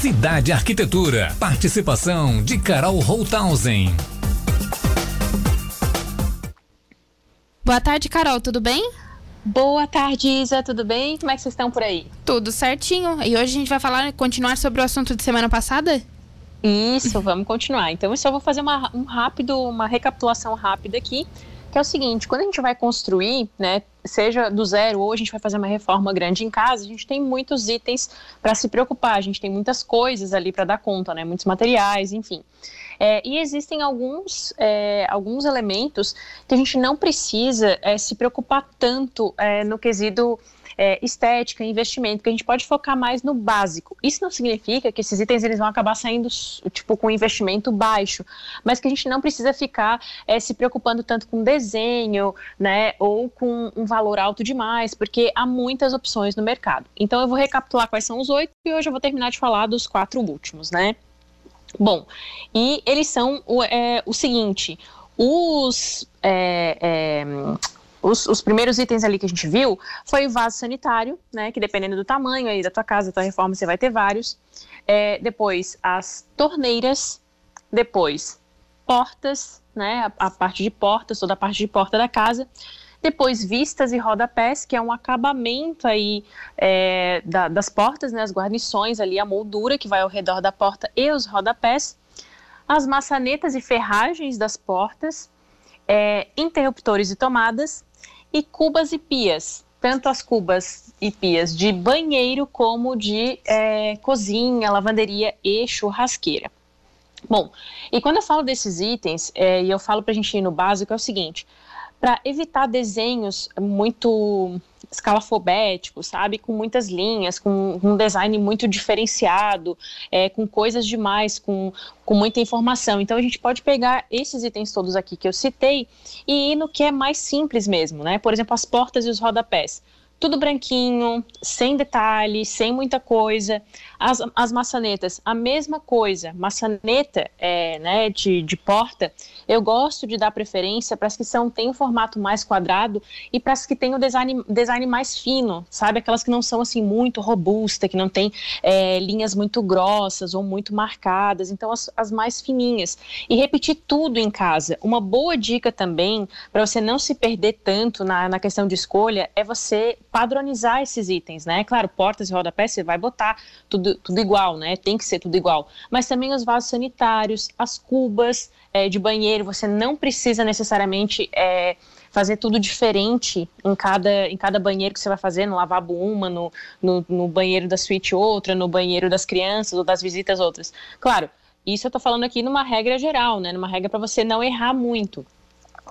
Cidade Arquitetura. Participação de Carol Holthausen. Boa tarde, Carol, tudo bem? Boa tarde, Isa, tudo bem? Como é que vocês estão por aí? Tudo certinho. E hoje a gente vai falar, continuar sobre o assunto de semana passada? Isso, vamos continuar. Então, eu só vou fazer uma, um rápido, uma recapitulação rápida aqui, que é o seguinte, quando a gente vai construir, né, seja do zero ou a gente vai fazer uma reforma grande em casa, a gente tem muitos itens para se preocupar, a gente tem muitas coisas ali para dar conta, né, muitos materiais, enfim. É, e existem alguns, é, alguns elementos que a gente não precisa é, se preocupar tanto é, no quesito é, estética, investimento, que a gente pode focar mais no básico. Isso não significa que esses itens eles vão acabar saindo tipo com investimento baixo, mas que a gente não precisa ficar é, se preocupando tanto com desenho, né, ou com um valor alto demais, porque há muitas opções no mercado. Então eu vou recapitular quais são os oito e hoje eu vou terminar de falar dos quatro últimos, né? Bom, e eles são o, é, o seguinte: os, é, é, os, os, primeiros itens ali que a gente viu foi o vaso sanitário, né? Que dependendo do tamanho aí da tua casa, da tua reforma, você vai ter vários. É, depois as torneiras, depois portas, né? A, a parte de portas, toda a parte de porta da casa. Depois, vistas e rodapés, que é um acabamento aí é, da, das portas, né, as guarnições ali, a moldura que vai ao redor da porta e os rodapés. As maçanetas e ferragens das portas, é, interruptores e tomadas, e cubas e pias, tanto as cubas e pias de banheiro como de é, cozinha, lavanderia e churrasqueira. Bom, e quando eu falo desses itens, é, e eu falo para a gente ir no básico, é o seguinte: para evitar desenhos muito escalafobéticos, sabe? Com muitas linhas, com um design muito diferenciado, é, com coisas demais, com, com muita informação. Então a gente pode pegar esses itens todos aqui que eu citei e ir no que é mais simples mesmo, né? Por exemplo, as portas e os rodapés tudo branquinho, sem detalhes, sem muita coisa. As, as maçanetas, a mesma coisa. Maçaneta é, né, de, de porta, eu gosto de dar preferência para as que são, têm um formato mais quadrado e para as que têm o design, design mais fino, sabe? Aquelas que não são assim muito robusta, que não tem é, linhas muito grossas ou muito marcadas. Então, as, as mais fininhas. E repetir tudo em casa. Uma boa dica também, para você não se perder tanto na, na questão de escolha, é você padronizar esses itens, né? Claro, portas e rodapés você vai botar tudo, tudo igual, né? Tem que ser tudo igual. Mas também os vasos sanitários, as cubas é, de banheiro, você não precisa necessariamente é, fazer tudo diferente em cada, em cada banheiro que você vai fazer, no lavabo uma, no, no, no banheiro da suíte outra, no banheiro das crianças ou das visitas outras. Claro, isso eu tô falando aqui numa regra geral, né? Numa regra para você não errar muito.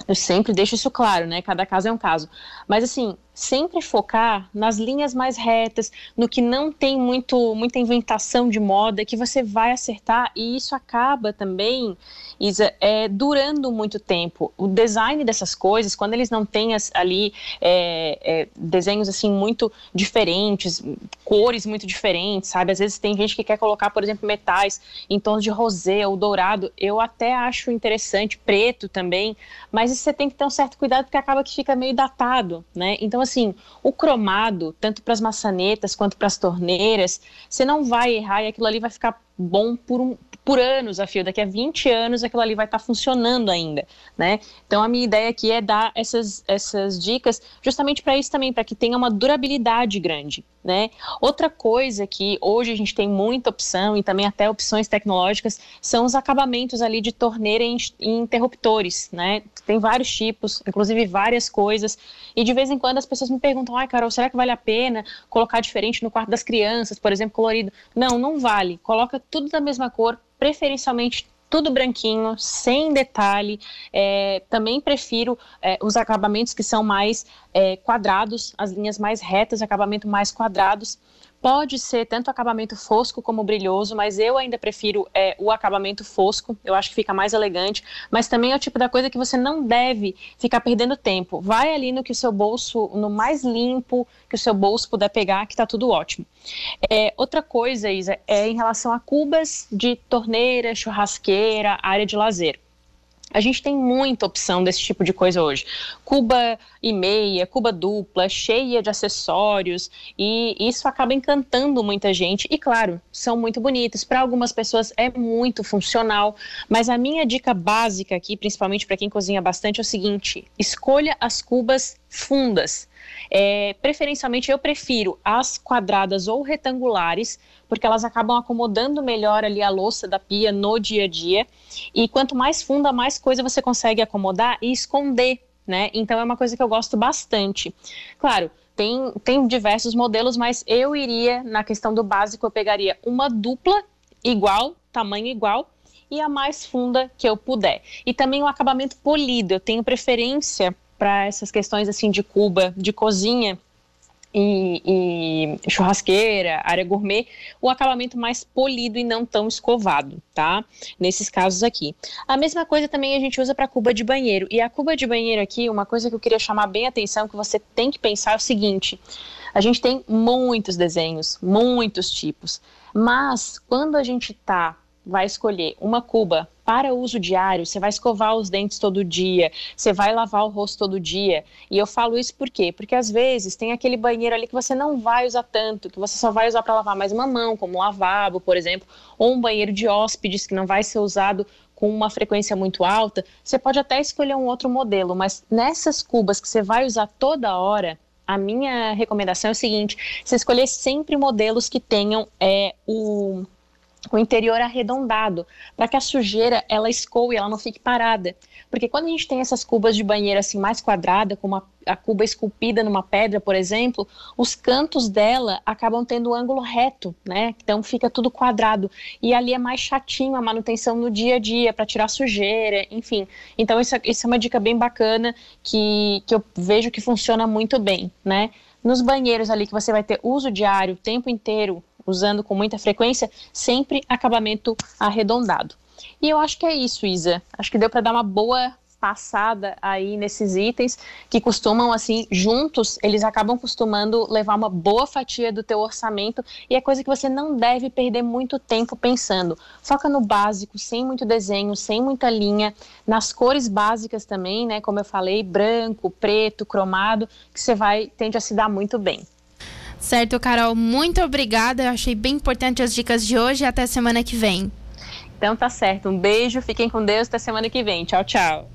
Eu sempre deixo isso claro, né? Cada caso é um caso. Mas assim, sempre focar nas linhas mais retas, no que não tem muito, muita inventação de moda, que você vai acertar e isso acaba também, Isa, é, durando muito tempo. O design dessas coisas, quando eles não têm as, ali é, é, desenhos assim muito diferentes, cores muito diferentes, sabe? Às vezes tem gente que quer colocar, por exemplo, metais em tons de rosé ou dourado. Eu até acho interessante, preto também, mas você tem que ter um certo cuidado porque acaba que fica meio datado, né? Então, assim, o cromado, tanto para as maçanetas quanto para as torneiras, você não vai errar e aquilo ali vai ficar bom por, um, por anos a fio. Daqui a 20 anos aquilo ali vai estar tá funcionando ainda, né? Então a minha ideia aqui é dar essas, essas dicas justamente para isso também, para que tenha uma durabilidade grande, né? Outra coisa que hoje a gente tem muita opção e também até opções tecnológicas são os acabamentos ali de torneira e interruptores, né? Tem vários tipos, inclusive várias coisas. E de vez em quando as pessoas me perguntam: ai, Carol, será que vale a pena colocar diferente no quarto das crianças, por exemplo, colorido? Não, não vale. Coloca tudo da mesma cor, preferencialmente tudo branquinho, sem detalhe. É, também prefiro é, os acabamentos que são mais é, quadrados, as linhas mais retas, acabamento mais quadrados. Pode ser tanto acabamento fosco como brilhoso, mas eu ainda prefiro é, o acabamento fosco, eu acho que fica mais elegante, mas também é o tipo da coisa que você não deve ficar perdendo tempo. Vai ali no que o seu bolso, no mais limpo que o seu bolso puder pegar, que está tudo ótimo. É, outra coisa, Isa, é em relação a cubas de torneira, churrasqueira, área de lazer. A gente tem muita opção desse tipo de coisa hoje. Cuba e meia, cuba dupla, cheia de acessórios, e isso acaba encantando muita gente. E claro, são muito bonitos. Para algumas pessoas é muito funcional, mas a minha dica básica aqui, principalmente para quem cozinha bastante, é o seguinte: escolha as cubas fundas. É, preferencialmente, eu prefiro as quadradas ou retangulares, porque elas acabam acomodando melhor ali a louça da pia no dia a dia. E quanto mais funda, mais coisa você consegue acomodar e esconder, né? Então é uma coisa que eu gosto bastante. Claro, tem, tem diversos modelos, mas eu iria, na questão do básico, eu pegaria uma dupla igual, tamanho igual, e a mais funda que eu puder. E também o acabamento polido. Eu tenho preferência para essas questões assim de Cuba, de cozinha e, e, churrasqueira, área gourmet, o acabamento mais polido e não tão escovado, tá? Nesses casos aqui. A mesma coisa também a gente usa para cuba de banheiro. E a cuba de banheiro aqui, uma coisa que eu queria chamar bem a atenção, que você tem que pensar é o seguinte: a gente tem muitos desenhos, muitos tipos, mas quando a gente tá vai escolher uma cuba para uso diário, você vai escovar os dentes todo dia, você vai lavar o rosto todo dia. E eu falo isso por quê? Porque às vezes tem aquele banheiro ali que você não vai usar tanto, que você só vai usar para lavar mais uma mão, como um lavabo, por exemplo, ou um banheiro de hóspedes que não vai ser usado com uma frequência muito alta. Você pode até escolher um outro modelo, mas nessas cubas que você vai usar toda hora, a minha recomendação é o seguinte: você escolher sempre modelos que tenham é, o o interior arredondado, para que a sujeira ela escoe, ela não fique parada. Porque quando a gente tem essas cubas de banheiro assim mais quadrada, como a, a cuba esculpida numa pedra, por exemplo, os cantos dela acabam tendo um ângulo reto, né? Então fica tudo quadrado. E ali é mais chatinho a manutenção no dia a dia, para tirar sujeira, enfim. Então isso, é, isso é uma dica bem bacana que, que eu vejo que funciona muito bem, né? Nos banheiros ali que você vai ter uso diário o tempo inteiro, usando com muita frequência, sempre acabamento arredondado. E eu acho que é isso, Isa. Acho que deu para dar uma boa passada aí nesses itens que costumam assim juntos eles acabam costumando levar uma boa fatia do teu orçamento e é coisa que você não deve perder muito tempo pensando foca no básico sem muito desenho sem muita linha nas cores básicas também né como eu falei branco preto cromado que você vai tende a se dar muito bem Certo, Carol, muito obrigada. Eu achei bem importante as dicas de hoje e até semana que vem. Então tá certo. Um beijo, fiquem com Deus, até semana que vem. Tchau, tchau.